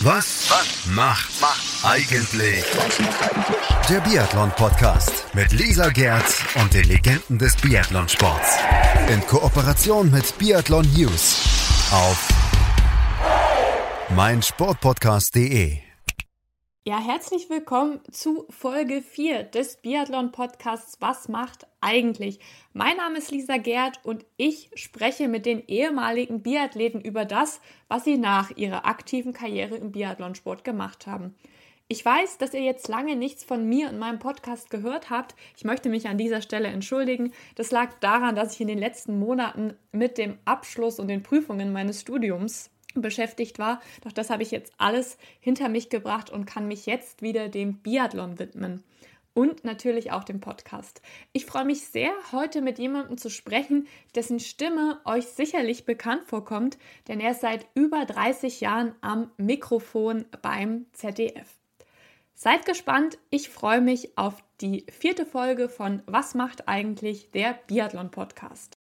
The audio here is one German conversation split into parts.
Was, was macht, macht eigentlich der Biathlon-Podcast mit Lisa Gerz und den Legenden des Biathlonsports. In Kooperation mit Biathlon News auf meinsportpodcast.de. Ja, herzlich willkommen zu Folge 4 des Biathlon-Podcasts Was macht eigentlich? Mein Name ist Lisa Gerd und ich spreche mit den ehemaligen Biathleten über das, was sie nach ihrer aktiven Karriere im Biathlonsport gemacht haben. Ich weiß, dass ihr jetzt lange nichts von mir und meinem Podcast gehört habt. Ich möchte mich an dieser Stelle entschuldigen. Das lag daran, dass ich in den letzten Monaten mit dem Abschluss und den Prüfungen meines Studiums beschäftigt war. Doch das habe ich jetzt alles hinter mich gebracht und kann mich jetzt wieder dem Biathlon widmen. Und natürlich auch dem Podcast. Ich freue mich sehr, heute mit jemandem zu sprechen, dessen Stimme euch sicherlich bekannt vorkommt, denn er ist seit über 30 Jahren am Mikrofon beim ZDF. Seid gespannt, ich freue mich auf die vierte Folge von Was macht eigentlich der Biathlon Podcast.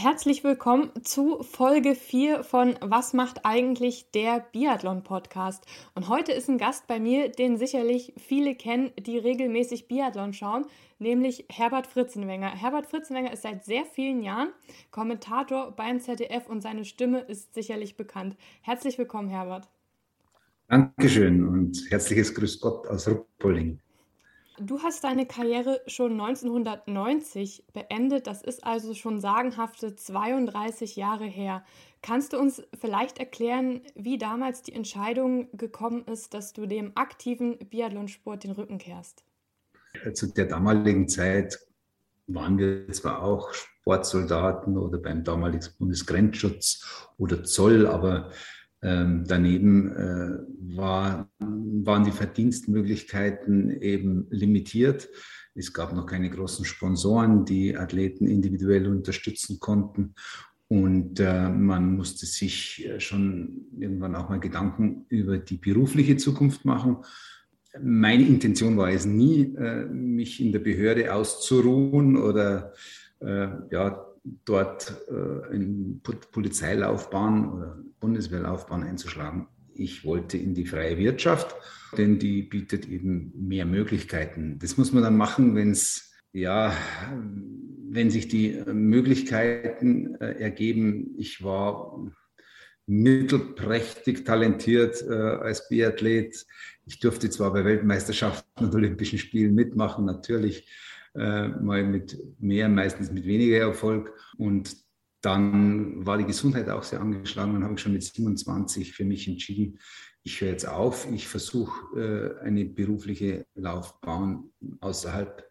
Herzlich willkommen zu Folge 4 von Was macht eigentlich der Biathlon Podcast? Und heute ist ein Gast bei mir, den sicherlich viele kennen, die regelmäßig Biathlon schauen, nämlich Herbert Fritzenwenger. Herbert Fritzenwenger ist seit sehr vielen Jahren Kommentator beim ZDF und seine Stimme ist sicherlich bekannt. Herzlich willkommen, Herbert. Dankeschön und herzliches Grüß Gott aus Ruppolding. Du hast deine Karriere schon 1990 beendet. Das ist also schon sagenhafte 32 Jahre her. Kannst du uns vielleicht erklären, wie damals die Entscheidung gekommen ist, dass du dem aktiven Biathlonsport den Rücken kehrst? Zu der damaligen Zeit waren wir zwar auch Sportsoldaten oder beim damaligen Bundesgrenzschutz oder Zoll, aber ähm, daneben äh, war, waren die Verdienstmöglichkeiten eben limitiert. Es gab noch keine großen Sponsoren, die Athleten individuell unterstützen konnten. Und äh, man musste sich äh, schon irgendwann auch mal Gedanken über die berufliche Zukunft machen. Meine Intention war es nie, äh, mich in der Behörde auszuruhen oder äh, ja, dort äh, in Polizeilaufbahn oder Bundeswehrlaufbahn einzuschlagen. Ich wollte in die freie Wirtschaft, denn die bietet eben mehr Möglichkeiten. Das muss man dann machen, wenn es ja, wenn sich die Möglichkeiten äh, ergeben. Ich war mittelprächtig talentiert äh, als Biathlet. Ich durfte zwar bei Weltmeisterschaften und Olympischen Spielen mitmachen, natürlich äh, mal mit mehr, meistens mit weniger Erfolg. Und dann war die Gesundheit auch sehr angeschlagen. Dann habe ich schon mit 27 für mich entschieden, ich höre jetzt auf. Ich versuche, äh, eine berufliche Laufbahn außerhalb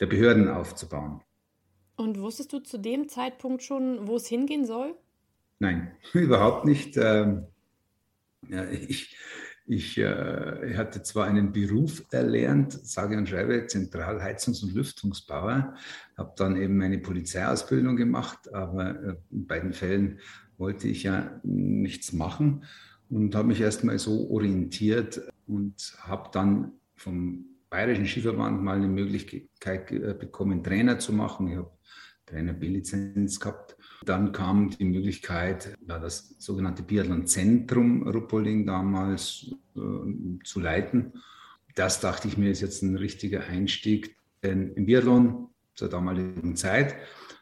der Behörden aufzubauen. Und wusstest du zu dem Zeitpunkt schon, wo es hingehen soll? Nein, überhaupt nicht. Ähm, ja, ich, ich äh, hatte zwar einen Beruf erlernt, sage und schreibe Zentralheizungs- und Lüftungsbauer, habe dann eben meine Polizeiausbildung gemacht, aber äh, in beiden Fällen wollte ich ja nichts machen und habe mich erstmal so orientiert und habe dann vom Bayerischen Skiverband mal eine Möglichkeit äh, bekommen, Trainer zu machen. Ich habe Trainer B-Lizenz gehabt. Dann kam die Möglichkeit, das sogenannte Biathlon-Zentrum Ruppolding damals äh, zu leiten. Das dachte ich mir, ist jetzt ein richtiger Einstieg, denn im Biathlon zur damaligen Zeit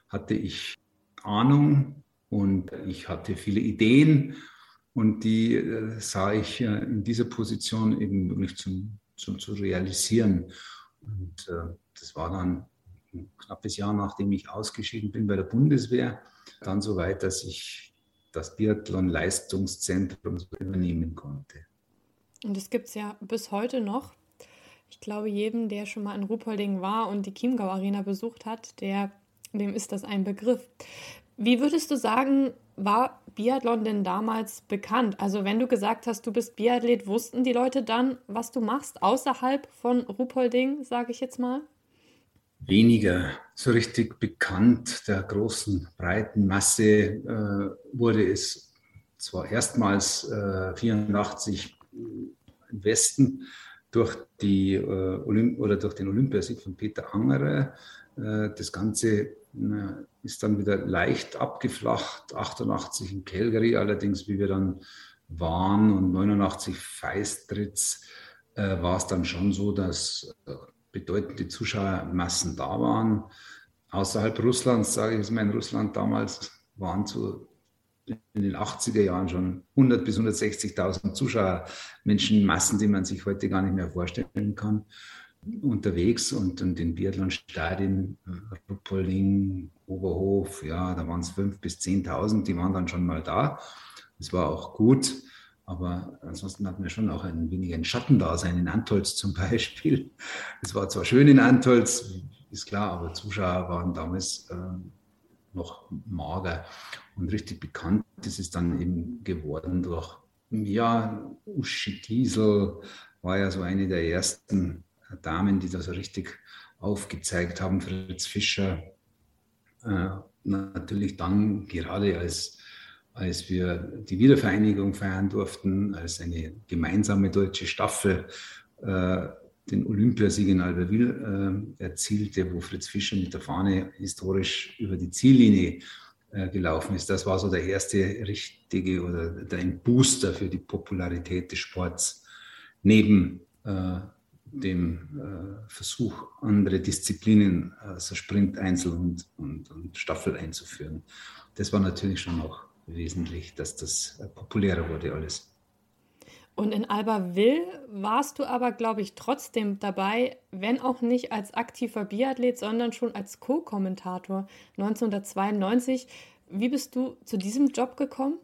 hatte ich Ahnung und ich hatte viele Ideen und die äh, sah ich äh, in dieser Position eben wirklich zum, zum, zu realisieren. Und das war dann ein knappes Jahr, nachdem ich ausgeschieden bin bei der Bundeswehr, dann so weit, dass ich das Biathlon-Leistungszentrum übernehmen konnte. Und das gibt es ja bis heute noch. Ich glaube, jedem, der schon mal in Ruhpolding war und die Chiemgau Arena besucht hat, der, dem ist das ein Begriff. Wie würdest du sagen, war Biathlon denn damals bekannt? Also wenn du gesagt hast, du bist Biathlet, wussten die Leute dann, was du machst außerhalb von Ruhpolding, sage ich jetzt mal? Weniger so richtig bekannt. Der großen, breiten Masse äh, wurde es zwar erstmals äh, 84 im Westen durch, die, äh, Olymp oder durch den Olympiasieg von Peter Angerer. Äh, das Ganze ist dann wieder leicht abgeflacht, 88 in Calgary allerdings, wie wir dann waren und 89 Feistritz äh, war es dann schon so, dass äh, bedeutende Zuschauermassen da waren. Außerhalb Russlands, sage ich es mal, in Russland damals waren so in den 80er Jahren schon 100 bis 160.000 Zuschauer, Menschenmassen, die man sich heute gar nicht mehr vorstellen kann, unterwegs und in den Biathlon-Stadien, Ruppolding, Oberhof, ja, da waren es 5.000 bis 10.000, die waren dann schon mal da. Das war auch gut. Aber ansonsten hatten wir schon auch ein wenig ein Schattendasein in Antolz zum Beispiel. Es war zwar schön in Antolz, ist klar, aber Zuschauer waren damals äh, noch mager. Und richtig bekannt ist es dann eben geworden durch, ja, Uschi Diesel war ja so eine der ersten Damen, die das so richtig aufgezeigt haben, Fritz Fischer. Äh, natürlich dann gerade als als wir die Wiedervereinigung feiern durften, als eine gemeinsame deutsche Staffel äh, den Olympiasieg in Albertville äh, erzielte, wo Fritz Fischer mit der Fahne historisch über die Ziellinie äh, gelaufen ist. Das war so der erste richtige oder der ein Booster für die Popularität des Sports neben äh, dem äh, Versuch, andere Disziplinen, also Sprint, Einzel und, und, und Staffel einzuführen. Das war natürlich schon auch wesentlich, dass das äh, populärer wurde alles. Und in Albertville warst du aber, glaube ich, trotzdem dabei, wenn auch nicht als aktiver Biathlet, sondern schon als Co-Kommentator 1992. Wie bist du zu diesem Job gekommen?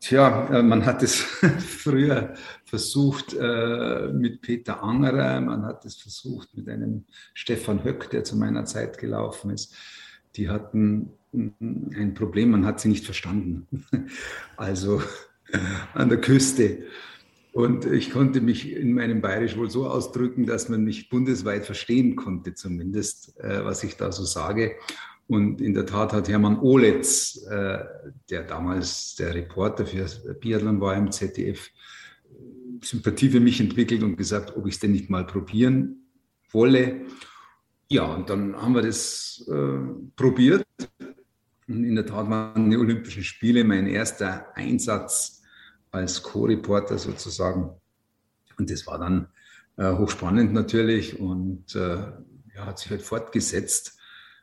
Tja, äh, man hat es früher versucht äh, mit Peter Angerer, man hat es versucht mit einem Stefan Höck, der zu meiner Zeit gelaufen ist. Die hatten ein Problem, man hat sie nicht verstanden. Also an der Küste. Und ich konnte mich in meinem Bayerisch wohl so ausdrücken, dass man mich bundesweit verstehen konnte, zumindest, äh, was ich da so sage. Und in der Tat hat Hermann Oletz, äh, der damals der Reporter für Biathlon war im ZDF, Sympathie für mich entwickelt und gesagt, ob ich es denn nicht mal probieren wolle. Ja, und dann haben wir das äh, probiert und in der Tat waren die Olympischen Spiele mein erster Einsatz als Co-Reporter sozusagen. Und das war dann äh, hochspannend natürlich und äh, ja, hat sich halt fortgesetzt.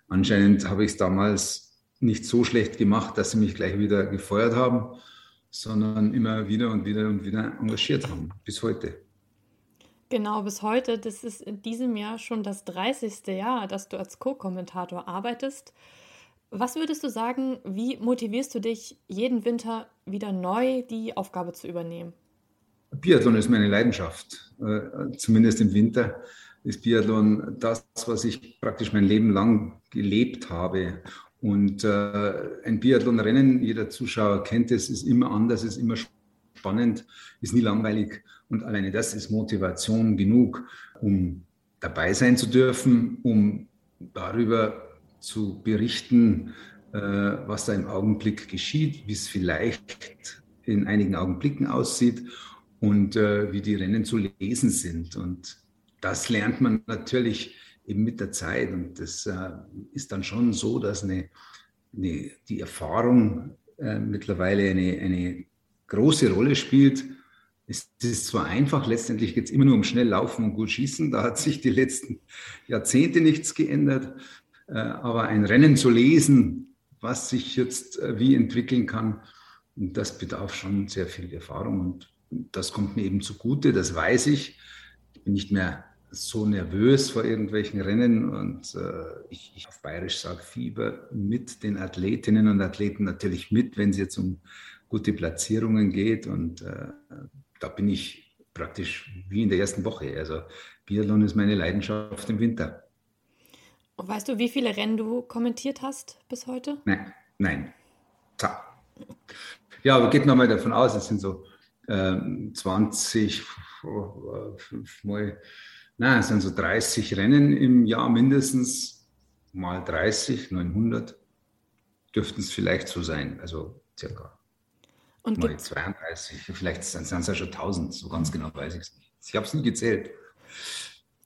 Anscheinend habe ich es damals nicht so schlecht gemacht, dass sie mich gleich wieder gefeuert haben, sondern immer wieder und wieder und wieder engagiert haben, bis heute. Genau, bis heute. Das ist in diesem Jahr schon das 30. Jahr, dass du als Co-Kommentator arbeitest. Was würdest du sagen, wie motivierst du dich jeden Winter wieder neu die Aufgabe zu übernehmen? Biathlon ist meine Leidenschaft, äh, zumindest im Winter ist Biathlon das, was ich praktisch mein Leben lang gelebt habe. Und äh, ein Biathlonrennen, jeder Zuschauer kennt es, ist immer anders, ist immer spannend, ist nie langweilig. Und alleine das ist Motivation genug, um dabei sein zu dürfen, um darüber zu berichten, äh, was da im Augenblick geschieht, wie es vielleicht in einigen Augenblicken aussieht und äh, wie die Rennen zu lesen sind. Und das lernt man natürlich eben mit der Zeit. Und das äh, ist dann schon so, dass eine, eine, die Erfahrung mittlerweile eine, eine große Rolle spielt. Es ist zwar einfach, letztendlich geht es immer nur um schnell laufen und gut schießen. Da hat sich die letzten Jahrzehnte nichts geändert. Äh, aber ein Rennen zu lesen, was sich jetzt äh, wie entwickeln kann, das bedarf schon sehr viel Erfahrung und das kommt mir eben zugute, das weiß ich. Ich bin nicht mehr so nervös vor irgendwelchen Rennen und äh, ich, ich auf Bayerisch sage Fieber mit den Athletinnen und Athleten natürlich mit, wenn es jetzt um gute Platzierungen geht und äh, da bin ich praktisch wie in der ersten Woche. Also Biathlon ist meine Leidenschaft im Winter. Weißt du, wie viele Rennen du kommentiert hast bis heute? Nein, nein. Ja, aber geht nochmal davon aus, es sind so ähm, 20, oh, mal, nein, es sind so 30 Rennen im Jahr mindestens, mal 30, 900 dürften es vielleicht so sein, also circa. Und mal 32, vielleicht sind es ja schon 1000, so ganz genau weiß ich es nicht. Ich habe es nie gezählt.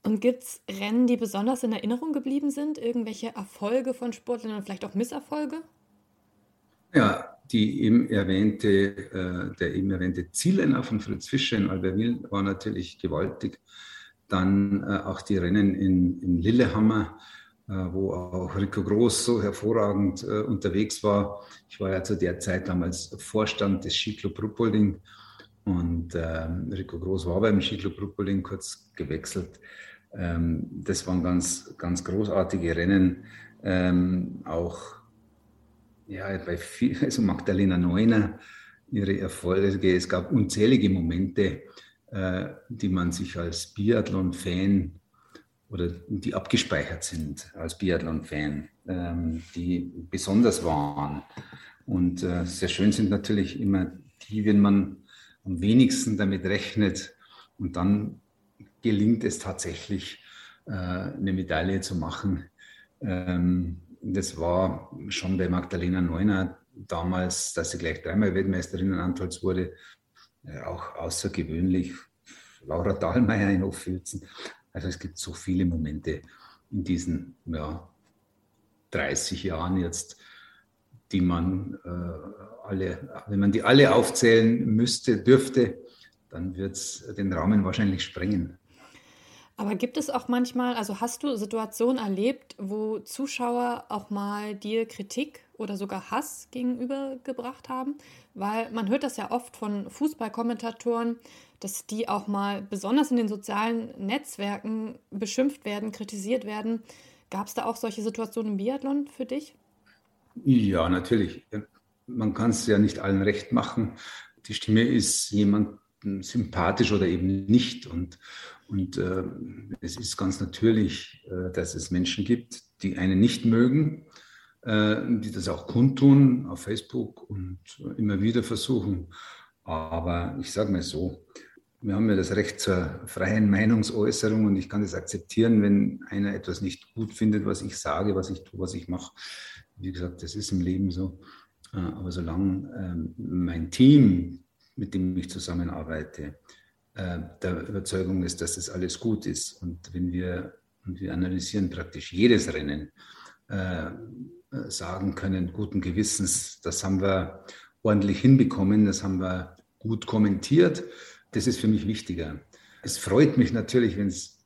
Und gibt es Rennen, die besonders in Erinnerung geblieben sind? Irgendwelche Erfolge von Sportlern und vielleicht auch Misserfolge? Ja, die eben erwähnte, äh, der eben erwähnte Zielrenner von Fritz Fischer in Albertville war natürlich gewaltig. Dann äh, auch die Rennen in, in Lillehammer, äh, wo auch Rico Groß so hervorragend äh, unterwegs war. Ich war ja zu der Zeit damals Vorstand des Skiclub Ruppolding und ähm, Rico Groß war beim Skiclub Ruppolding kurz gewechselt. Ähm, das waren ganz, ganz großartige Rennen. Ähm, auch ja, bei viel, also Magdalena Neuner, ihre Erfolge. Es gab unzählige Momente, äh, die man sich als Biathlon-Fan oder die abgespeichert sind als Biathlon-Fan, ähm, die besonders waren. Und äh, sehr schön sind natürlich immer die, wenn man am wenigsten damit rechnet und dann gelingt es tatsächlich, äh, eine Medaille zu machen. Ähm, das war schon bei Magdalena Neuner damals, dass sie gleich dreimal Weltmeisterin in Antolz wurde, äh, auch außergewöhnlich. Laura Dahlmeier in Hochfilzen. Also es gibt so viele Momente in diesen ja, 30 Jahren jetzt, die man äh, alle, wenn man die alle aufzählen müsste, dürfte, dann wird es den Rahmen wahrscheinlich sprengen. Aber gibt es auch manchmal, also hast du Situationen erlebt, wo Zuschauer auch mal dir Kritik oder sogar Hass gegenübergebracht haben? Weil man hört das ja oft von Fußballkommentatoren, dass die auch mal besonders in den sozialen Netzwerken beschimpft werden, kritisiert werden. Gab es da auch solche Situationen im Biathlon für dich? Ja, natürlich. Man kann es ja nicht allen recht machen. Die Stimme ist jemand sympathisch oder eben nicht. Und, und äh, es ist ganz natürlich, äh, dass es Menschen gibt, die einen nicht mögen, äh, die das auch kundtun auf Facebook und immer wieder versuchen. Aber ich sage mal so, wir haben ja das Recht zur freien Meinungsäußerung und ich kann das akzeptieren, wenn einer etwas nicht gut findet, was ich sage, was ich tue, was ich mache. Wie gesagt, das ist im Leben so. Äh, aber solange ähm, mein Team, mit dem ich zusammenarbeite, äh, der Überzeugung ist, dass das alles gut ist. Und wenn wir, und wir analysieren praktisch jedes Rennen, äh, sagen können, guten Gewissens, das haben wir ordentlich hinbekommen, das haben wir gut kommentiert. Das ist für mich wichtiger. Es freut mich natürlich, wenn es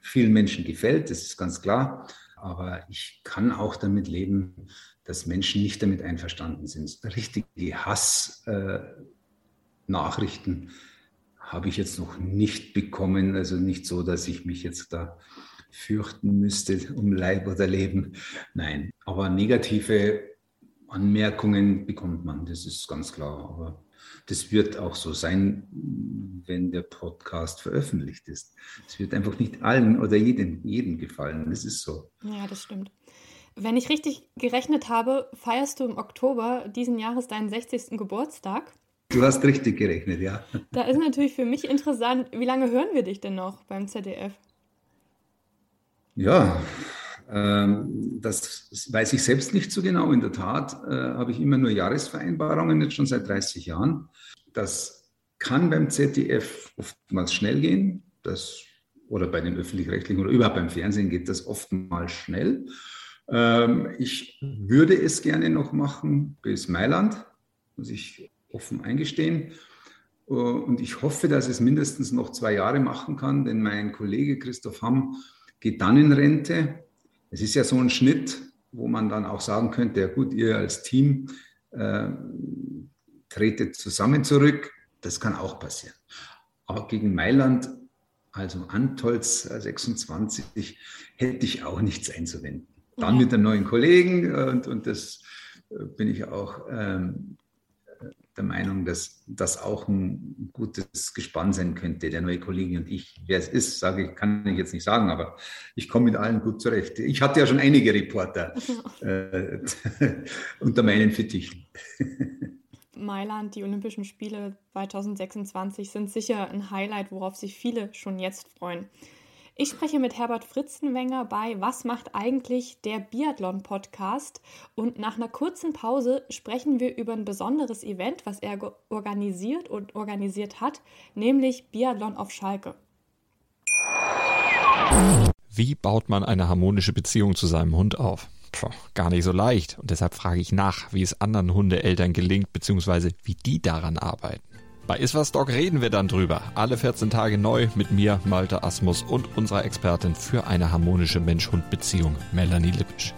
vielen Menschen gefällt, das ist ganz klar. Aber ich kann auch damit leben, dass Menschen nicht damit einverstanden sind. Richtige Hass-Nachrichten äh, habe ich jetzt noch nicht bekommen. Also nicht so, dass ich mich jetzt da fürchten müsste um Leib oder Leben. Nein, aber negative Anmerkungen bekommt man, das ist ganz klar. Aber das wird auch so sein, wenn der Podcast veröffentlicht ist. Es wird einfach nicht allen oder jedem, jedem gefallen. Das ist so. Ja, das stimmt. Wenn ich richtig gerechnet habe, feierst du im Oktober diesen Jahres deinen 60. Geburtstag. Du hast richtig gerechnet, ja. Da ist natürlich für mich interessant, wie lange hören wir dich denn noch beim ZDF? Ja, das weiß ich selbst nicht so genau. In der Tat äh, habe ich immer nur Jahresvereinbarungen, jetzt schon seit 30 Jahren. Das kann beim ZDF oftmals schnell gehen. Das, oder bei den öffentlich-rechtlichen oder überhaupt beim Fernsehen geht das oftmals schnell. Ähm, ich würde es gerne noch machen bis Mailand, muss ich offen eingestehen. Äh, und ich hoffe, dass es mindestens noch zwei Jahre machen kann, denn mein Kollege Christoph Hamm geht dann in Rente. Es ist ja so ein Schnitt, wo man dann auch sagen könnte, ja gut, ihr als Team äh, tretet zusammen zurück. Das kann auch passieren. Aber gegen Mailand, also Antolz 26, hätte ich auch nichts einzuwenden. Dann mit einem neuen Kollegen und, und das äh, bin ich auch ähm, der Meinung, dass das auch ein gutes Gespann sein könnte, der neue Kollege und ich. Wer es ist, sage ich, kann ich jetzt nicht sagen, aber ich komme mit allen gut zurecht. Ich hatte ja schon einige Reporter äh, unter meinen Fittichen. Mailand, die Olympischen Spiele 2026 sind sicher ein Highlight, worauf sich viele schon jetzt freuen. Ich spreche mit Herbert Fritzenwenger bei Was macht eigentlich der Biathlon-Podcast? Und nach einer kurzen Pause sprechen wir über ein besonderes Event, was er organisiert und organisiert hat, nämlich Biathlon auf Schalke. Wie baut man eine harmonische Beziehung zu seinem Hund auf? Puh, gar nicht so leicht. Und deshalb frage ich nach, wie es anderen Hundeeltern gelingt, beziehungsweise wie die daran arbeiten. Bei Iswas Dog reden wir dann drüber. Alle 14 Tage neu mit mir, Malte Asmus und unserer Expertin für eine harmonische Mensch-Hund-Beziehung, Melanie Lippisch.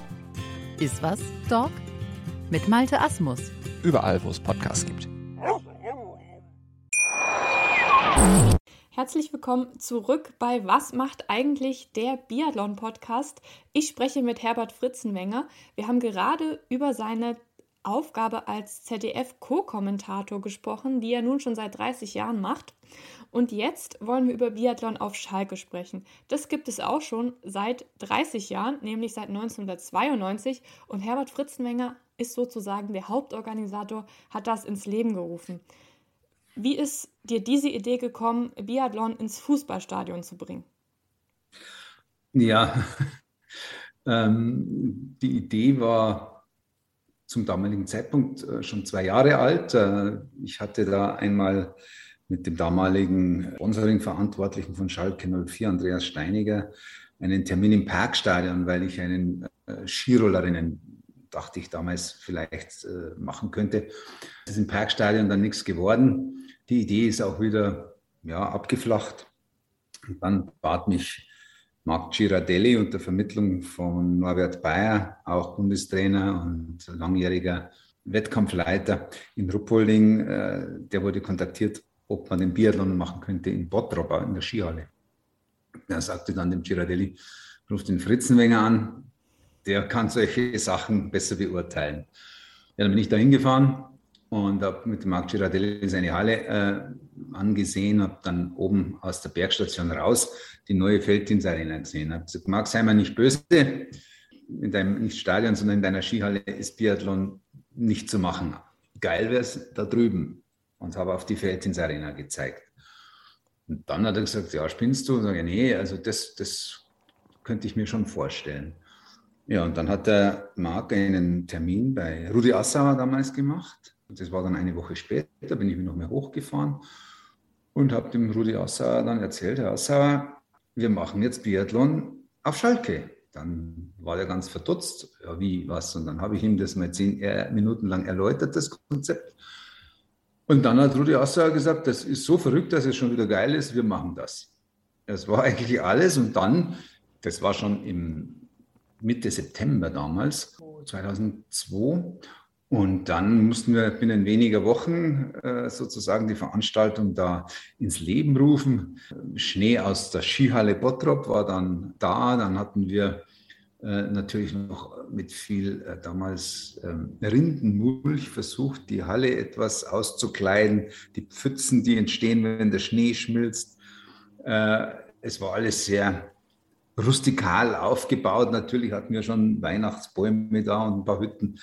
Iswas Dog mit Malte Asmus. Überall, wo es Podcasts gibt. Herzlich willkommen zurück bei Was macht eigentlich der Biathlon Podcast? Ich spreche mit Herbert Fritzenwenger. Wir haben gerade über seine Aufgabe als ZDF-Co-Kommentator gesprochen, die er nun schon seit 30 Jahren macht. Und jetzt wollen wir über Biathlon auf Schalke sprechen. Das gibt es auch schon seit 30 Jahren, nämlich seit 1992. Und Herbert Fritzenwenger ist sozusagen der Hauptorganisator, hat das ins Leben gerufen. Wie ist dir diese Idee gekommen, Biathlon ins Fußballstadion zu bringen? Ja, ähm, die Idee war zum damaligen Zeitpunkt äh, schon zwei Jahre alt. Äh, ich hatte da einmal mit dem damaligen Sponsoring-Verantwortlichen von Schalke 04, Andreas Steiniger, einen Termin im Parkstadion, weil ich einen äh, Skirollerinnen, dachte ich damals, vielleicht machen könnte. Es ist im Parkstadion dann nichts geworden. Die Idee ist auch wieder ja, abgeflacht. Und dann bat mich Marc Girardelli unter Vermittlung von Norbert Bayer, auch Bundestrainer und langjähriger Wettkampfleiter in Ruppolding, äh, der wurde kontaktiert, ob man den Biathlon machen könnte in Bottrop in der Skihalle. Er sagte dann dem Girardelli, ruft den Fritzenwenger an, der kann solche Sachen besser beurteilen. Ja, dann bin ich da hingefahren, und habe mit Marc Girardelli seine Halle äh, angesehen, habe dann oben aus der Bergstation raus die neue Felddienstarena gesehen. Habe gesagt, Marc, sei mal nicht böse, in deinem nicht Stadion, sondern in deiner Skihalle ist Biathlon nicht zu machen. Geil wäre es da drüben. Und habe auf die Felddienstarena gezeigt. Und dann hat er gesagt, ja, spinnst du? Und sage, nee, also das, das könnte ich mir schon vorstellen. Ja, und dann hat der Marc einen Termin bei Rudi Assauer damals gemacht das war dann eine Woche später, bin ich noch mehr hochgefahren und habe dem Rudi Assauer dann erzählt, Herr Assauer, wir machen jetzt Biathlon auf Schalke. Dann war er ganz verdutzt, ja wie, was? Und dann habe ich ihm das mal zehn Minuten lang erläutert, das Konzept. Und dann hat Rudi Assauer gesagt, das ist so verrückt, dass es schon wieder geil ist, wir machen das. Das war eigentlich alles. Und dann, das war schon im Mitte September damals, 2002. Und dann mussten wir binnen weniger Wochen äh, sozusagen die Veranstaltung da ins Leben rufen. Schnee aus der Skihalle Bottrop war dann da. Dann hatten wir äh, natürlich noch mit viel äh, damals ähm, Rindenmulch versucht, die Halle etwas auszukleiden. Die Pfützen, die entstehen, wenn der Schnee schmilzt. Äh, es war alles sehr rustikal aufgebaut. Natürlich hatten wir schon Weihnachtsbäume da und ein paar Hütten.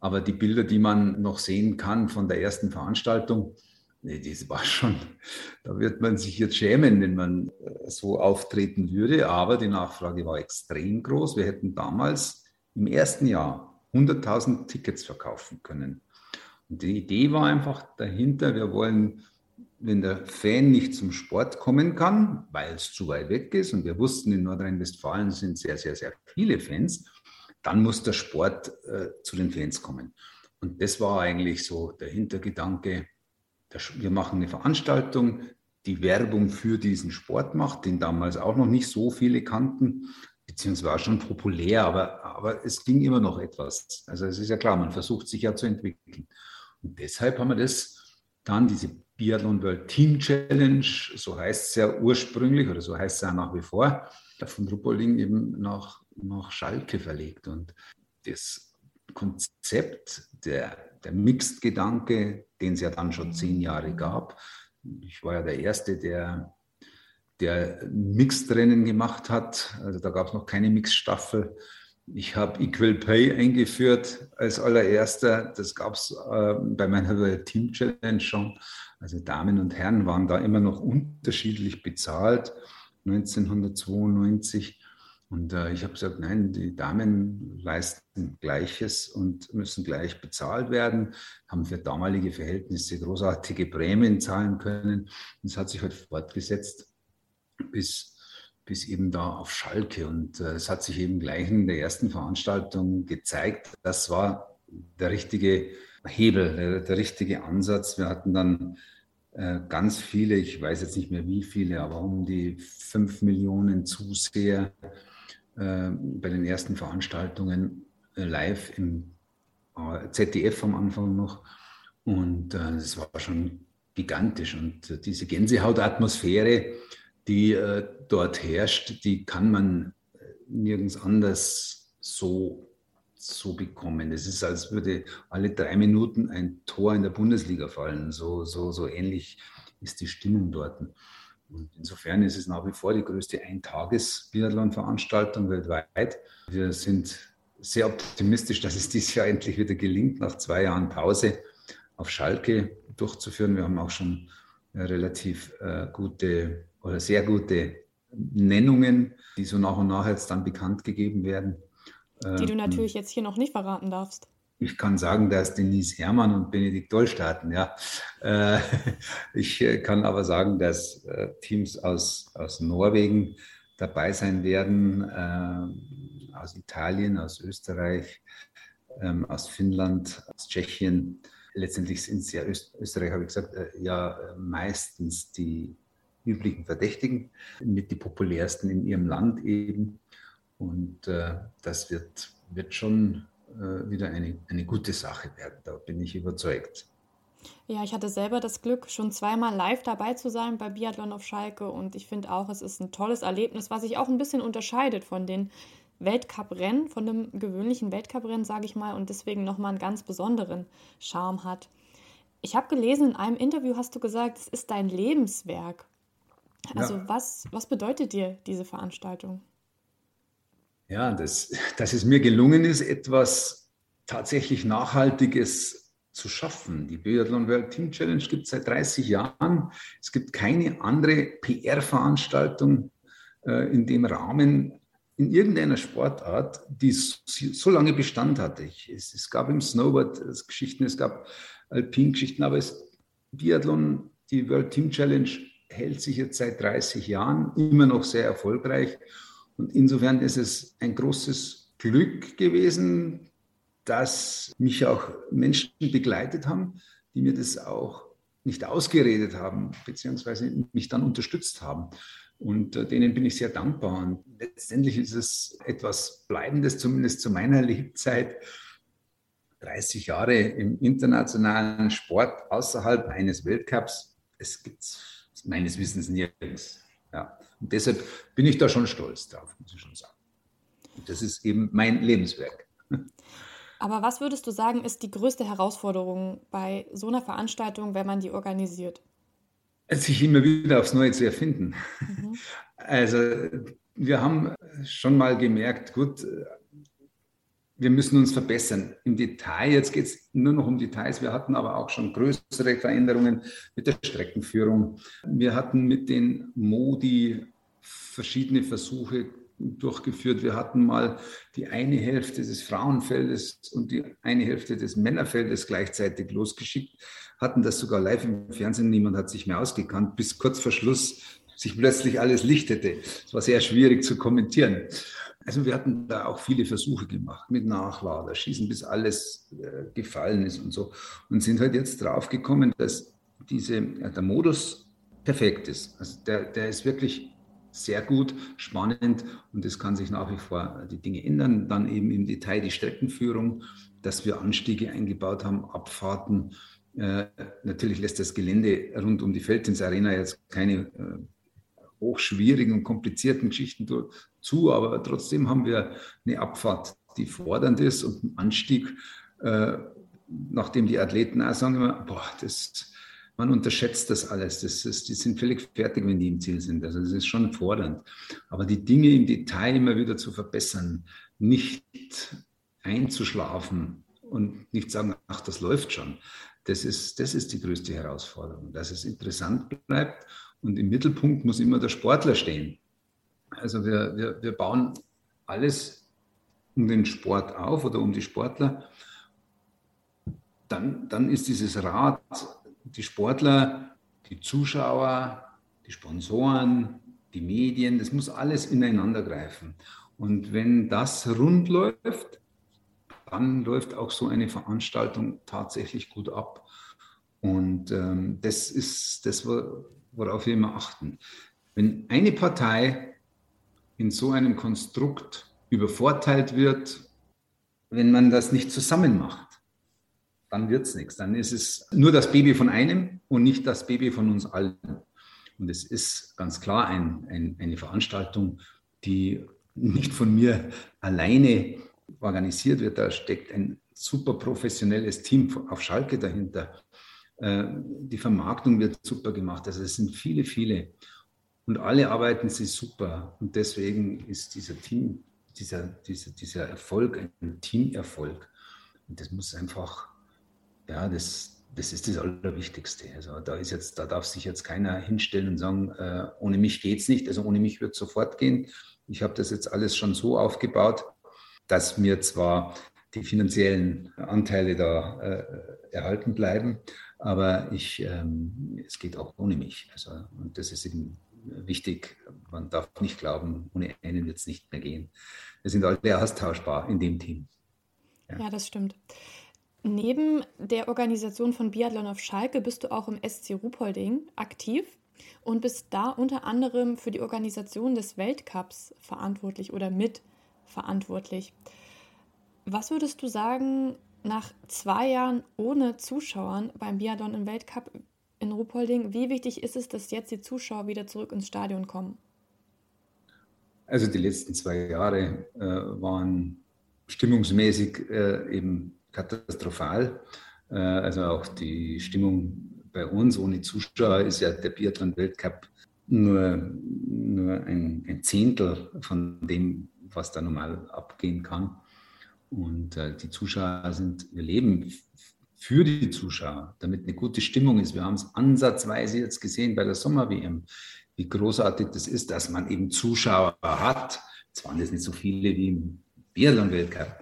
Aber die Bilder, die man noch sehen kann von der ersten Veranstaltung, nee, das war schon, da wird man sich jetzt schämen, wenn man äh, so auftreten würde. Aber die Nachfrage war extrem groß. Wir hätten damals im ersten Jahr 100.000 Tickets verkaufen können. Und die Idee war einfach dahinter, wir wollen, wenn der Fan nicht zum Sport kommen kann, weil es zu weit weg ist, und wir wussten, in Nordrhein-Westfalen sind sehr, sehr, sehr viele Fans, dann muss der Sport äh, zu den Fans kommen. Und das war eigentlich so der Hintergedanke. Wir machen eine Veranstaltung, die Werbung für diesen Sport macht, den damals auch noch nicht so viele kannten, beziehungsweise schon populär, aber, aber es ging immer noch etwas. Also es ist ja klar, man versucht sich ja zu entwickeln. Und deshalb haben wir das dann, diese Biathlon World Team Challenge, so heißt es ja ursprünglich oder so heißt es ja nach wie vor, von Ruppolding eben nach nach Schalke verlegt. Und das Konzept, der, der Mixed-Gedanke, den es ja dann schon zehn Jahre gab, ich war ja der Erste, der, der Mixed-Rennen gemacht hat. Also da gab es noch keine Mixed-Staffel. Ich habe Equal Pay eingeführt als allererster. Das gab es äh, bei meiner Team Challenge schon. Also Damen und Herren waren da immer noch unterschiedlich bezahlt. 1992 und äh, ich habe gesagt, nein, die Damen leisten Gleiches und müssen gleich bezahlt werden, haben für damalige Verhältnisse großartige Prämien zahlen können. Und es hat sich halt fortgesetzt bis, bis eben da auf Schalke. Und äh, es hat sich eben gleich in der ersten Veranstaltung gezeigt, das war der richtige Hebel, der, der richtige Ansatz. Wir hatten dann äh, ganz viele, ich weiß jetzt nicht mehr wie viele, aber um die fünf Millionen Zuseher äh, bei den ersten Veranstaltungen äh, live im äh, ZDF am Anfang noch. Und es war schon gigantisch. Und diese Gänsehautatmosphäre, die dort herrscht, die kann man nirgends anders so, so bekommen. Es ist, als würde alle drei Minuten ein Tor in der Bundesliga fallen. So, so, so ähnlich ist die Stimmung dort. Und insofern ist es nach wie vor die größte Eintages-Biathlon-Veranstaltung weltweit. Wir sind sehr optimistisch, dass es dieses Jahr endlich wieder gelingt, nach zwei Jahren Pause auf Schalke durchzuführen. Wir haben auch schon äh, relativ äh, gute oder sehr gute Nennungen, die so nach und nach jetzt dann bekannt gegeben werden. Die du ähm, natürlich jetzt hier noch nicht verraten darfst ich kann sagen, dass Denise Herrmann und Benedikt Doll starten. Ja. Äh, ich äh, kann aber sagen, dass äh, Teams aus, aus Norwegen dabei sein werden, aus Italien, aus Österreich, ähm, aus Finnland, aus Tschechien. Letztendlich sind es ja Österreich, habe ich gesagt, ja meistens die üblichen Verdächtigen, mit die populärsten in ihrem Land eben. Und das wird, wird schon wieder eine, eine gute Sache werden. Da bin ich überzeugt. Ja, ich hatte selber das Glück, schon zweimal live dabei zu sein bei Biathlon auf Schalke und ich finde auch, es ist ein tolles Erlebnis, was sich auch ein bisschen unterscheidet von den Weltcuprennen, von dem gewöhnlichen Weltcuprennen, sage ich mal, und deswegen nochmal einen ganz besonderen Charme hat. Ich habe gelesen, in einem Interview hast du gesagt, es ist dein Lebenswerk. Also ja. was, was bedeutet dir diese Veranstaltung? Ja, dass, dass es mir gelungen ist, etwas tatsächlich Nachhaltiges zu schaffen. Die Biathlon World Team Challenge gibt es seit 30 Jahren. Es gibt keine andere PR-Veranstaltung äh, in dem Rahmen in irgendeiner Sportart, die so lange Bestand hatte. Es, es, gab im Snowboard Geschichten, es gab Alpin-Geschichten, aber es, Biathlon, die World Team Challenge hält sich jetzt seit 30 Jahren immer noch sehr erfolgreich und insofern ist es ein großes Glück gewesen, dass mich auch Menschen begleitet haben, die mir das auch nicht ausgeredet haben, beziehungsweise mich dann unterstützt haben. Und äh, denen bin ich sehr dankbar. Und letztendlich ist es etwas Bleibendes, zumindest zu meiner Lebzeit. 30 Jahre im internationalen Sport außerhalb eines Weltcups. Es gibt es meines Wissens nirgends. Ja. Und deshalb bin ich da schon stolz drauf, muss ich schon sagen. Und das ist eben mein Lebenswerk. Aber was würdest du sagen, ist die größte Herausforderung bei so einer Veranstaltung, wenn man die organisiert? Sich immer wieder aufs Neue zu erfinden. Mhm. Also wir haben schon mal gemerkt, gut, wir müssen uns verbessern. Im Detail, jetzt geht es nur noch um Details. Wir hatten aber auch schon größere Veränderungen mit der Streckenführung. Wir hatten mit den Modi verschiedene Versuche durchgeführt. Wir hatten mal die eine Hälfte des Frauenfeldes und die eine Hälfte des Männerfeldes gleichzeitig losgeschickt, hatten das sogar live im Fernsehen. Niemand hat sich mehr ausgekannt, bis kurz vor Schluss sich plötzlich alles lichtete. Es war sehr schwierig zu kommentieren. Also wir hatten da auch viele Versuche gemacht mit Nachlader, Schießen, bis alles äh, gefallen ist und so. Und sind halt jetzt drauf gekommen, dass diese, äh, der Modus perfekt ist. Also der, der ist wirklich sehr gut, spannend und es kann sich nach wie vor die Dinge ändern. Dann eben im Detail die Streckenführung, dass wir Anstiege eingebaut haben, Abfahrten. Äh, natürlich lässt das Gelände rund um die Feldins Arena jetzt keine äh, hochschwierigen und komplizierten Geschichten zu, aber trotzdem haben wir eine Abfahrt, die fordernd ist und einen Anstieg, äh, nachdem die Athleten auch sagen boah, das, man unterschätzt das alles. Das ist, die sind völlig fertig, wenn die im Ziel sind. Also das ist schon fordernd. Aber die Dinge im Detail immer wieder zu verbessern, nicht einzuschlafen und nicht sagen, ach, das läuft schon. Das ist, das ist die größte Herausforderung, dass es interessant bleibt und im Mittelpunkt muss immer der Sportler stehen. Also wir, wir, wir bauen alles um den Sport auf oder um die Sportler. Dann, dann ist dieses Rad, die Sportler, die Zuschauer, die Sponsoren, die Medien, das muss alles ineinander greifen. Und wenn das rund läuft, dann läuft auch so eine Veranstaltung tatsächlich gut ab. Und ähm, das ist das, worauf wir immer achten. Wenn eine Partei in so einem Konstrukt übervorteilt wird, wenn man das nicht zusammen macht, dann wird es nichts. Dann ist es nur das Baby von einem und nicht das Baby von uns allen. Und es ist ganz klar ein, ein, eine Veranstaltung, die nicht von mir alleine organisiert wird. Da steckt ein super professionelles Team auf Schalke dahinter. Äh, die Vermarktung wird super gemacht. Also es sind viele, viele. Und alle arbeiten sie super. Und deswegen ist dieser Team, dieser, dieser, dieser Erfolg ein Teamerfolg. Und das muss einfach, ja, das, das ist das Allerwichtigste. Also da ist jetzt, da darf sich jetzt keiner hinstellen und sagen, äh, ohne mich geht es nicht. Also ohne mich wird es sofort gehen. Ich habe das jetzt alles schon so aufgebaut, dass mir zwar die finanziellen Anteile da äh, erhalten bleiben, aber ich, ähm, es geht auch ohne mich. Also, und das ist eben wichtig. Man darf nicht glauben, ohne einen wird es nicht mehr gehen. Wir sind alle austauschbar in dem Team. Ja. ja, das stimmt. Neben der Organisation von Biathlon auf Schalke bist du auch im SC Ruhpolding aktiv und bist da unter anderem für die Organisation des Weltcups verantwortlich oder mitverantwortlich. Was würdest du sagen, nach zwei Jahren ohne Zuschauern beim Biathlon im Weltcup in Ruhpolding, wie wichtig ist es, dass jetzt die Zuschauer wieder zurück ins Stadion kommen? Also die letzten zwei Jahre äh, waren stimmungsmäßig äh, eben katastrophal. Äh, also auch die Stimmung bei uns ohne Zuschauer ist ja der Biathlon-Weltcup nur, nur ein, ein, Zehntel von dem, was da normal abgehen kann. Und äh, die Zuschauer sind, wir leben für die Zuschauer, damit eine gute Stimmung ist. Wir haben es ansatzweise jetzt gesehen bei der Sommer-WM, wie großartig das ist, dass man eben Zuschauer hat. Es waren jetzt nicht so viele wie im Biathlon-Weltcup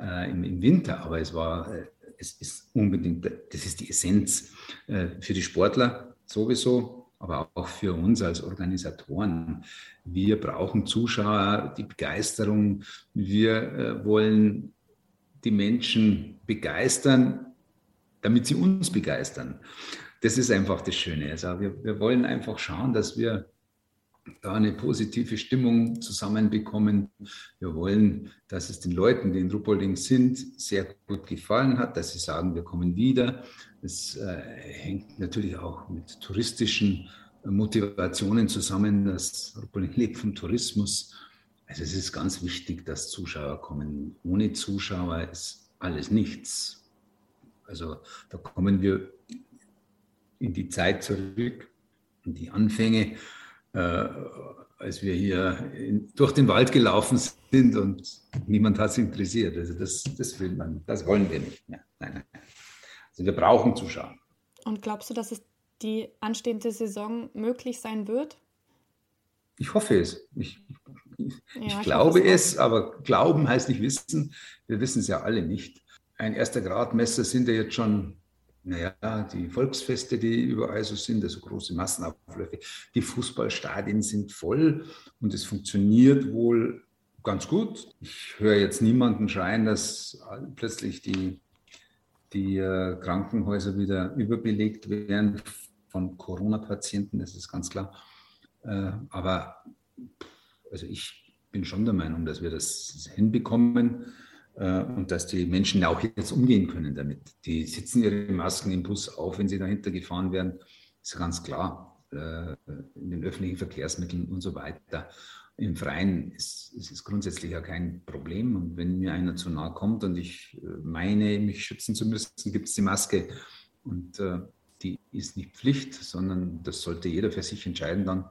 äh, im, im, Winter, aber es war, äh, es ist unbedingt, das ist die Essenz äh, für die Sportler sowieso, aber auch für uns als Organisatoren. Wir brauchen Zuschauer, die Begeisterung. Wir äh, wollen die Menschen begeistern, damit sie uns begeistern. Das ist einfach das Schöne. Also wir, wir wollen einfach schauen, dass wir da eine positive Stimmung zusammenbekommen. Wir wollen, dass es den Leuten, die in Ruppolding sind, sehr gut gefallen hat, dass sie sagen, wir kommen wieder. Es äh, hängt natürlich auch mit touristischen Motivationen zusammen. Das Ruppolding lebt vom Tourismus. Also es ist ganz wichtig, dass Zuschauer kommen. Ohne Zuschauer ist alles nichts. Also da kommen wir in die Zeit zurück, in die Anfänge äh, als wir hier in, durch den Wald gelaufen sind und niemand hat es interessiert. Also das, das will man, das wollen wir nicht mehr. Nein, nein. Also wir brauchen Zuschauer. Und glaubst du, dass es die anstehende Saison möglich sein wird? Ich hoffe es. Ich, ich, ja, ich glaube es, es, aber glauben heißt nicht wissen. Wir wissen es ja alle nicht. Ein erster Gradmesser sind ja jetzt schon naja, die Volksfeste, die überall so sind, also große Massenaufläufe, die Fußballstadien sind voll und es funktioniert wohl ganz gut. Ich höre jetzt niemanden schreien, dass plötzlich die, die äh, Krankenhäuser wieder überbelegt werden von Corona-Patienten, das ist ganz klar. Äh, aber also ich bin schon der Meinung, dass wir das hinbekommen und dass die Menschen auch jetzt umgehen können damit. Die sitzen ihre Masken im Bus auf, wenn sie dahinter gefahren werden, ist ganz klar. Äh, in den öffentlichen Verkehrsmitteln und so weiter. Im Freien ist, ist es grundsätzlich ja kein Problem. Und wenn mir einer zu nahe kommt und ich äh, meine, mich schützen zu müssen, gibt es die Maske. Und die ist nicht Pflicht, sondern das sollte jeder für sich entscheiden dann,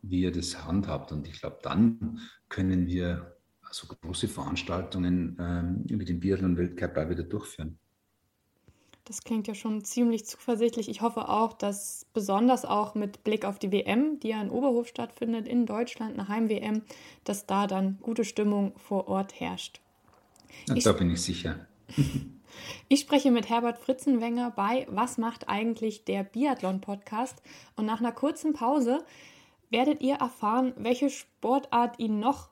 wie er das handhabt. Und ich glaube, dann können wir so große Veranstaltungen ähm, über den Biathlon-Weltcup auch wieder durchführen. Das klingt ja schon ziemlich zuversichtlich. Ich hoffe auch, dass besonders auch mit Blick auf die WM, die ja in Oberhof stattfindet, in Deutschland, eine Heim-WM, dass da dann gute Stimmung vor Ort herrscht. Ja, ich, da bin ich sicher. ich spreche mit Herbert Fritzenwenger bei Was macht eigentlich der Biathlon-Podcast? Und nach einer kurzen Pause werdet ihr erfahren, welche Sportart ihn noch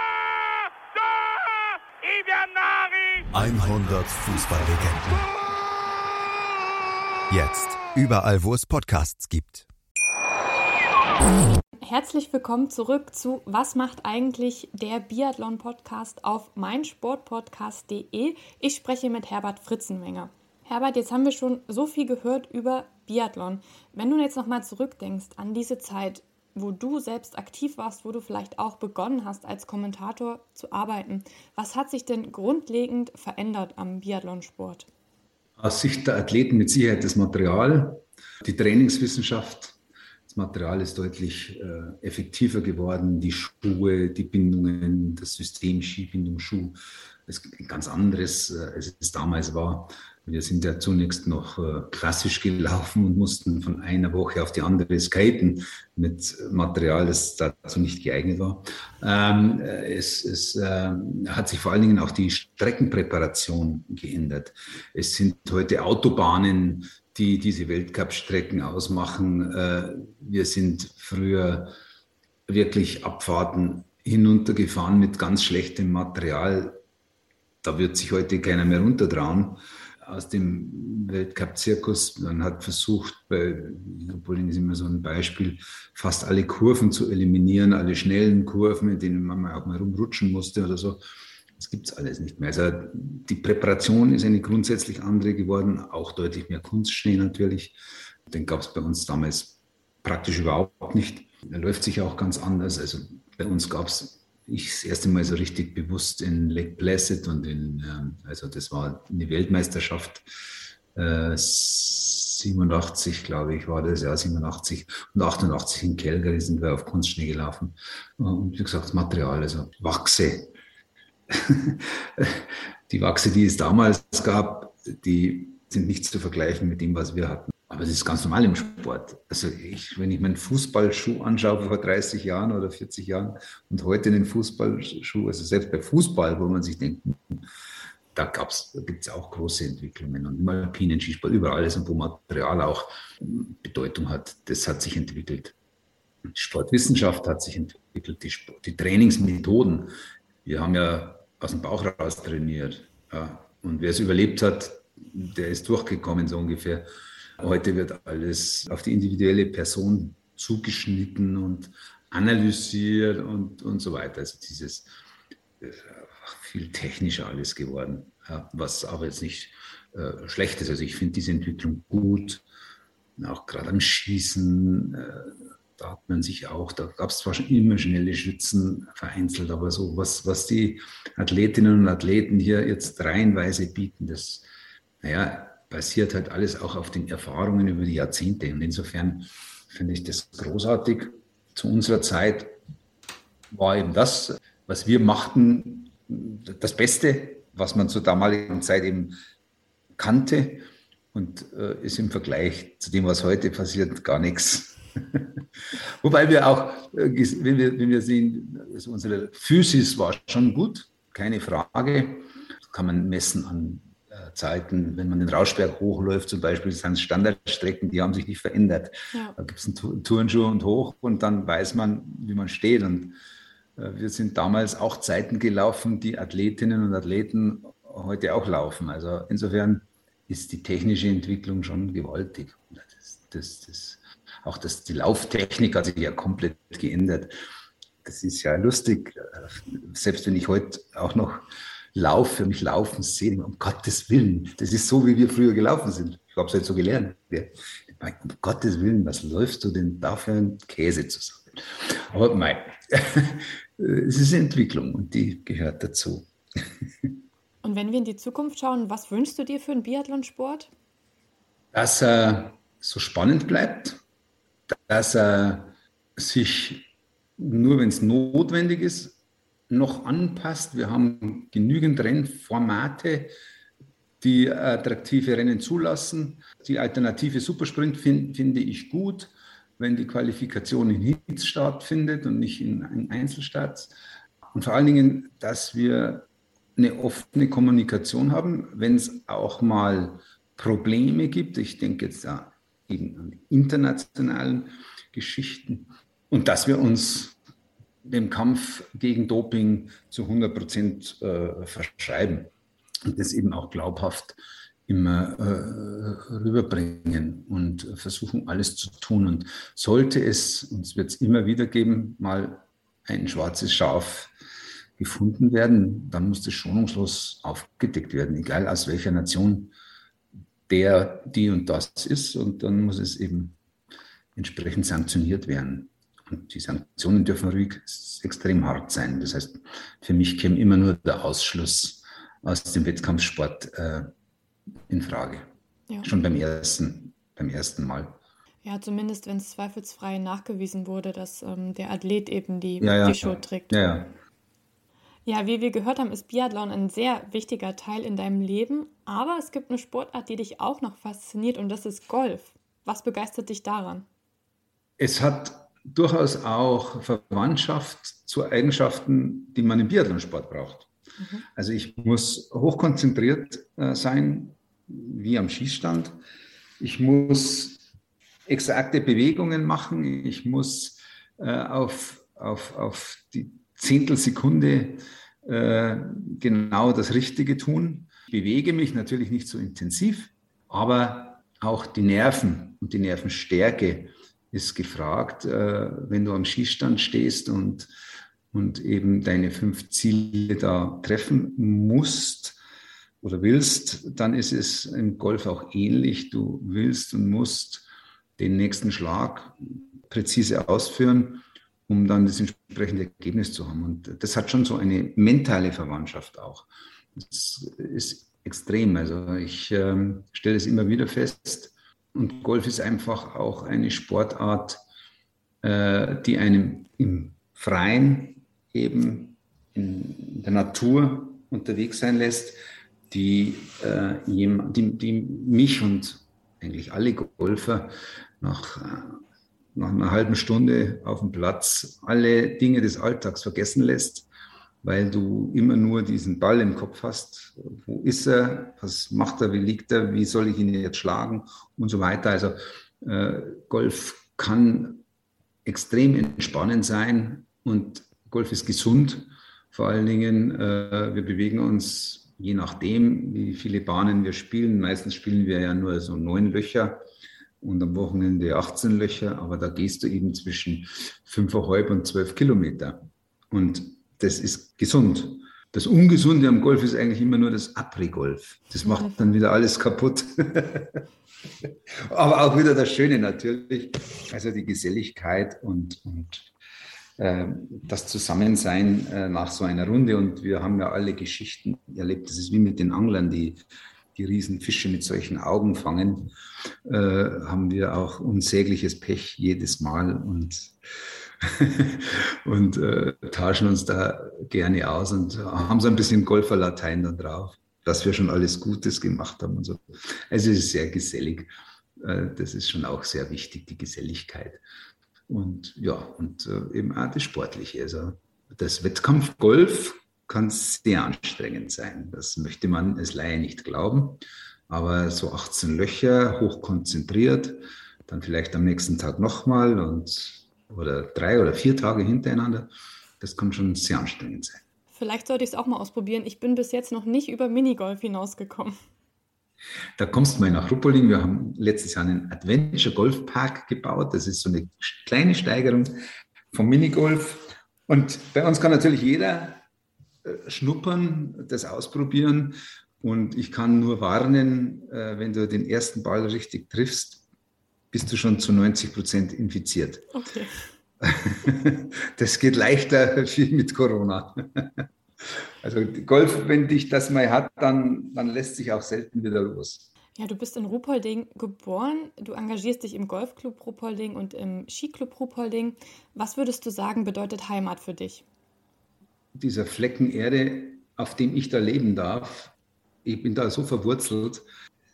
100 Fußballlegenden. Jetzt. Überall, wo es Podcasts gibt. Herzlich willkommen zurück zu Was macht eigentlich der Biathlon-Podcast auf meinsportpodcast.de. Ich spreche mit Herbert Fritzenmenger. Herbert, jetzt haben wir schon so viel gehört über Biathlon. Wenn du jetzt nochmal zurückdenkst an diese Zeit, wo du selbst aktiv warst, wo du vielleicht auch begonnen hast, als Kommentator zu arbeiten, was hat sich denn grundlegend verändert am Biathlonsport? Aus Sicht der Athleten mit Sicherheit das Material, die Trainingswissenschaft. Das Material ist deutlich äh, effektiver geworden. Die Schuhe, die Bindungen, das System Skibindung, Schuh ist ein ganz anderes, äh, als es damals war. Wir sind ja zunächst noch äh, klassisch gelaufen und mussten von einer Woche auf die andere skaten mit Material, das dazu nicht geeignet war. Ähm, es, es äh, hat sich vor allen Dingen auch die Streckenpräparation geändert. Es sind heute Autobahnen, die diese Weltcup-Strecken ausmachen. Äh, wir sind früher wirklich Abfahrten hinuntergefahren mit ganz schlechtem Material. Da wird sich heute keiner mehr runtertrauen aus dem Weltcup-Zirkus. Man hat versucht, bei Bowling ist immer so ein Beispiel, fast alle Kurven zu eliminieren, alle schnellen Kurven, in denen man auch mal rumrutschen musste oder so. Das gibt es alles nicht mehr. Also die Präparation ist eine grundsätzlich andere geworden, auch deutlich mehr Kunstschnee natürlich. Den gab es bei uns damals praktisch überhaupt nicht. Er läuft sich auch ganz anders. Also bei uns gab es ich das erste Mal so richtig bewusst in Lake Placid und in, ähm, also das war eine Weltmeisterschaft, äh, 87, glaube ich, war das, ja, 87 und 88 in Calgary sind wir auf Kunstschnee gelaufen. Und wie gesagt, das Material, also Wachse. die Wachse, die es damals gab, die sind nicht zu vergleichen mit dem, was wir hatten. Aber das ist ganz normal im Sport. Also ich, wenn ich meinen Fußballschuh anschaue vor 30 Jahren oder 40 Jahren und heute den Fußballschuh, also selbst bei Fußball, wo man sich denkt, da, gab's, da gibt es auch große Entwicklungen. Und im alpinen Skisport, überall ist, wo Material auch Bedeutung hat, das hat sich entwickelt. Die Sportwissenschaft hat sich entwickelt, die, Sport, die Trainingsmethoden. Wir haben ja aus dem Bauch raus trainiert. Ja. Und wer es überlebt hat, der ist durchgekommen, so ungefähr. Heute wird alles auf die individuelle Person zugeschnitten und analysiert und, und so weiter. Also dieses äh, viel technischer alles geworden, was aber jetzt nicht äh, schlecht ist. Also ich finde diese Entwicklung gut. Auch gerade am Schießen, äh, da hat man sich auch, da gab es zwar schon immer schnelle Schützen vereinzelt, aber so was, was die Athletinnen und Athleten hier jetzt reihenweise bieten, das, naja, basiert halt alles auch auf den Erfahrungen über die Jahrzehnte. Und insofern finde ich das großartig. Zu unserer Zeit war eben das, was wir machten, das Beste, was man zur damaligen Zeit eben kannte und äh, ist im Vergleich zu dem, was heute passiert, gar nichts. Wobei wir auch, äh, wenn, wir, wenn wir sehen, also unsere Physis war schon gut, keine Frage. Kann man messen an Zeiten, wenn man den Rauschberg hochläuft, zum Beispiel, sind Standardstrecken, die haben sich nicht verändert. Ja. Da gibt es einen Turnschuh und hoch und dann weiß man, wie man steht. Und äh, wir sind damals auch Zeiten gelaufen, die Athletinnen und Athleten heute auch laufen. Also insofern ist die technische Entwicklung schon gewaltig. Das, das, das, auch das, die Lauftechnik hat sich ja komplett geändert. Das ist ja lustig, selbst wenn ich heute auch noch Lauf für mich laufen sehen, um Gottes Willen. Das ist so, wie wir früher gelaufen sind. Ich habe es halt so gelernt. Ja. Um Gottes Willen, was läufst du denn da für einen Käse zusammen? Aber nein, es ist Entwicklung und die gehört dazu. Und wenn wir in die Zukunft schauen, was wünschst du dir für einen Biathlonsport? Dass er so spannend bleibt, dass er sich nur wenn es notwendig ist, noch anpasst. Wir haben genügend Rennformate, die attraktive Rennen zulassen. Die Alternative Supersprint find, finde ich gut, wenn die Qualifikation in Hits stattfindet und nicht in, in Einzelstarts. Und vor allen Dingen, dass wir eine offene Kommunikation haben, wenn es auch mal Probleme gibt. Ich denke jetzt da eben an internationalen Geschichten. Und dass wir uns dem Kampf gegen Doping zu 100 Prozent äh, verschreiben und das eben auch glaubhaft immer äh, rüberbringen und versuchen, alles zu tun. Und sollte es, und es wird es immer wieder geben, mal ein schwarzes Schaf gefunden werden, dann muss das schonungslos aufgedeckt werden, egal aus welcher Nation der, die und das ist. Und dann muss es eben entsprechend sanktioniert werden. Und die Sanktionen dürfen ruhig extrem hart sein. Das heißt, für mich käme immer nur der Ausschluss aus dem Wettkampfsport äh, in Frage. Ja. Schon beim ersten, beim ersten Mal. Ja, zumindest wenn es zweifelsfrei nachgewiesen wurde, dass ähm, der Athlet eben die, ja, ja, die Schuld trägt. Ja, ja. Ja, wie wir gehört haben, ist Biathlon ein sehr wichtiger Teil in deinem Leben. Aber es gibt eine Sportart, die dich auch noch fasziniert und das ist Golf. Was begeistert dich daran? Es hat durchaus auch Verwandtschaft zu Eigenschaften, die man im Biathlonsport braucht. Mhm. Also ich muss hochkonzentriert äh, sein, wie am Schießstand. Ich muss exakte Bewegungen machen. Ich muss äh, auf, auf, auf die Zehntelsekunde äh, genau das Richtige tun. Ich bewege mich natürlich nicht so intensiv, aber auch die Nerven und die Nervenstärke ist gefragt, äh, wenn du am Schießstand stehst und, und eben deine fünf Ziele da treffen musst oder willst, dann ist es im Golf auch ähnlich. Du willst und musst den nächsten Schlag präzise ausführen, um dann das entsprechende Ergebnis zu haben. Und das hat schon so eine mentale Verwandtschaft auch. Das ist extrem. Also ich äh, stelle es immer wieder fest, und Golf ist einfach auch eine Sportart, äh, die einem im Freien eben in der Natur unterwegs sein lässt, die, äh, die, die mich und eigentlich alle Golfer nach, nach einer halben Stunde auf dem Platz alle Dinge des Alltags vergessen lässt weil du immer nur diesen Ball im Kopf hast. Wo ist er? Was macht er? Wie liegt er? Wie soll ich ihn jetzt schlagen? Und so weiter. Also äh, Golf kann extrem entspannend sein und Golf ist gesund. Vor allen Dingen, äh, wir bewegen uns je nachdem, wie viele Bahnen wir spielen. Meistens spielen wir ja nur so neun Löcher und am Wochenende 18 Löcher, aber da gehst du eben zwischen fünfeinhalb und zwölf Kilometer. Und das ist gesund. Das Ungesunde am Golf ist eigentlich immer nur das Après-Golf. Das macht dann wieder alles kaputt. Aber auch wieder das Schöne natürlich. Also die Geselligkeit und, und äh, das Zusammensein äh, nach so einer Runde. Und wir haben ja alle Geschichten erlebt. Das ist wie mit den Anglern, die die Riesenfische mit solchen Augen fangen. Äh, haben wir auch unsägliches Pech jedes Mal. Und und äh, tauschen uns da gerne aus und haben so ein bisschen Golferlatein dann drauf, dass wir schon alles Gutes gemacht haben und so. Also es ist sehr gesellig. Äh, das ist schon auch sehr wichtig, die Geselligkeit. Und ja, und äh, eben auch das Sportliche. Also das Wettkampfgolf kann sehr anstrengend sein. Das möchte man als Laie nicht glauben. Aber so 18 Löcher, hochkonzentriert, dann vielleicht am nächsten Tag nochmal und oder drei oder vier Tage hintereinander, das kann schon sehr anstrengend sein. Vielleicht sollte ich es auch mal ausprobieren. Ich bin bis jetzt noch nicht über Minigolf hinausgekommen. Da kommst du mal nach Ruppolding. Wir haben letztes Jahr einen Adventure Golf Park gebaut. Das ist so eine kleine Steigerung vom Minigolf. Und bei uns kann natürlich jeder äh, schnuppern, das ausprobieren. Und ich kann nur warnen, äh, wenn du den ersten Ball richtig triffst, bist du schon zu 90 Prozent infiziert. Okay. Das geht leichter wie mit Corona. Also Golf, wenn dich das mal hat, dann, dann lässt sich auch selten wieder los. Ja, du bist in Ruppolding geboren. Du engagierst dich im Golfclub Ruppolding und im Skiclub Ruppolding. Was würdest du sagen, bedeutet Heimat für dich? Dieser Flecken Erde, auf dem ich da leben darf, ich bin da so verwurzelt.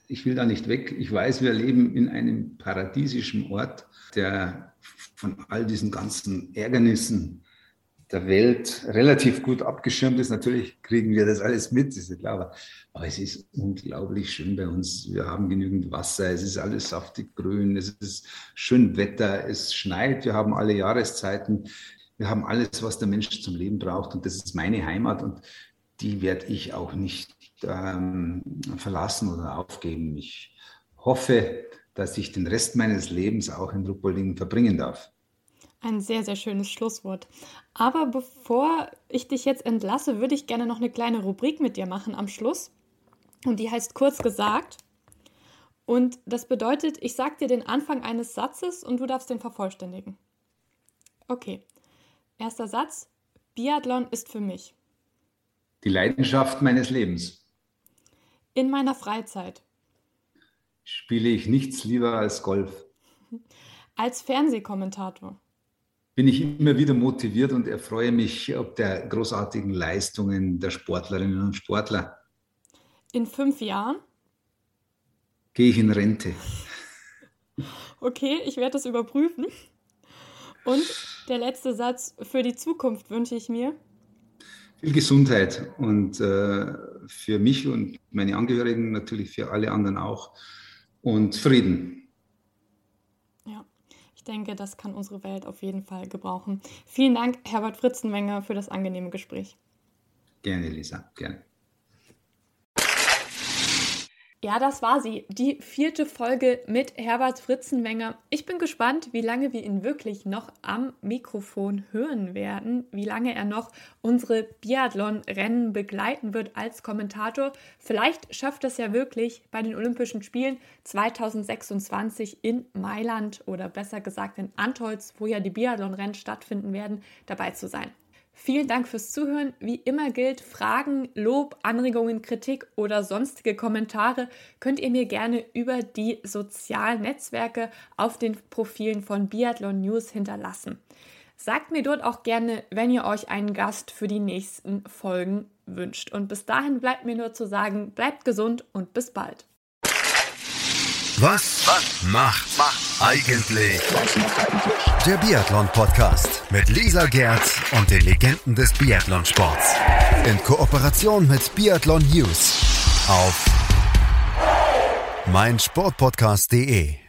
Ich will da nicht weg. Ich weiß, wir leben in einem paradiesischen Ort, der von all diesen ganzen Ärgernissen der Welt relativ gut abgeschirmt ist. Natürlich kriegen wir das alles mit, ist klar. Aber es ist unglaublich schön bei uns. Wir haben genügend Wasser, es ist alles saftig grün, es ist schön Wetter, es schneit, wir haben alle Jahreszeiten. Wir haben alles, was der Mensch zum Leben braucht. Und das ist meine Heimat und die werde ich auch nicht ähm, verlassen oder aufgeben. Ich hoffe, dass ich den Rest meines Lebens auch in Ruppolding verbringen darf. Ein sehr, sehr schönes Schlusswort. Aber bevor ich dich jetzt entlasse, würde ich gerne noch eine kleine Rubrik mit dir machen am Schluss. Und die heißt kurz gesagt. Und das bedeutet, ich sage dir den Anfang eines Satzes und du darfst den vervollständigen. Okay. Erster Satz. Biathlon ist für mich. Die Leidenschaft meines Lebens. In meiner Freizeit. Spiele ich nichts lieber als Golf. Als Fernsehkommentator bin ich immer wieder motiviert und erfreue mich ob der großartigen Leistungen der Sportlerinnen und Sportler. In fünf Jahren? Gehe ich in Rente. Okay, ich werde das überprüfen. Und der letzte Satz, für die Zukunft wünsche ich mir. Viel Gesundheit und äh, für mich und meine Angehörigen, natürlich für alle anderen auch. Und Frieden denke, das kann unsere Welt auf jeden Fall gebrauchen. Vielen Dank, Herbert Fritzenwenger, für das angenehme Gespräch. Gerne, Lisa, gerne. Ja, das war sie, die vierte Folge mit Herbert Fritzenwenger. Ich bin gespannt, wie lange wir ihn wirklich noch am Mikrofon hören werden, wie lange er noch unsere Biathlon-Rennen begleiten wird als Kommentator. Vielleicht schafft es ja wirklich bei den Olympischen Spielen 2026 in Mailand oder besser gesagt in Antolz, wo ja die Biathlon-Rennen stattfinden werden, dabei zu sein. Vielen Dank fürs Zuhören. Wie immer gilt, Fragen, Lob, Anregungen, Kritik oder sonstige Kommentare könnt ihr mir gerne über die sozialen Netzwerke auf den Profilen von Biathlon News hinterlassen. Sagt mir dort auch gerne, wenn ihr euch einen Gast für die nächsten Folgen wünscht. Und bis dahin bleibt mir nur zu sagen, bleibt gesund und bis bald. Was, Was macht, macht eigentlich der Biathlon-Podcast mit Lisa Gerz und den Legenden des Biathlonsports. In Kooperation mit Biathlon News auf meinsportpodcast.de.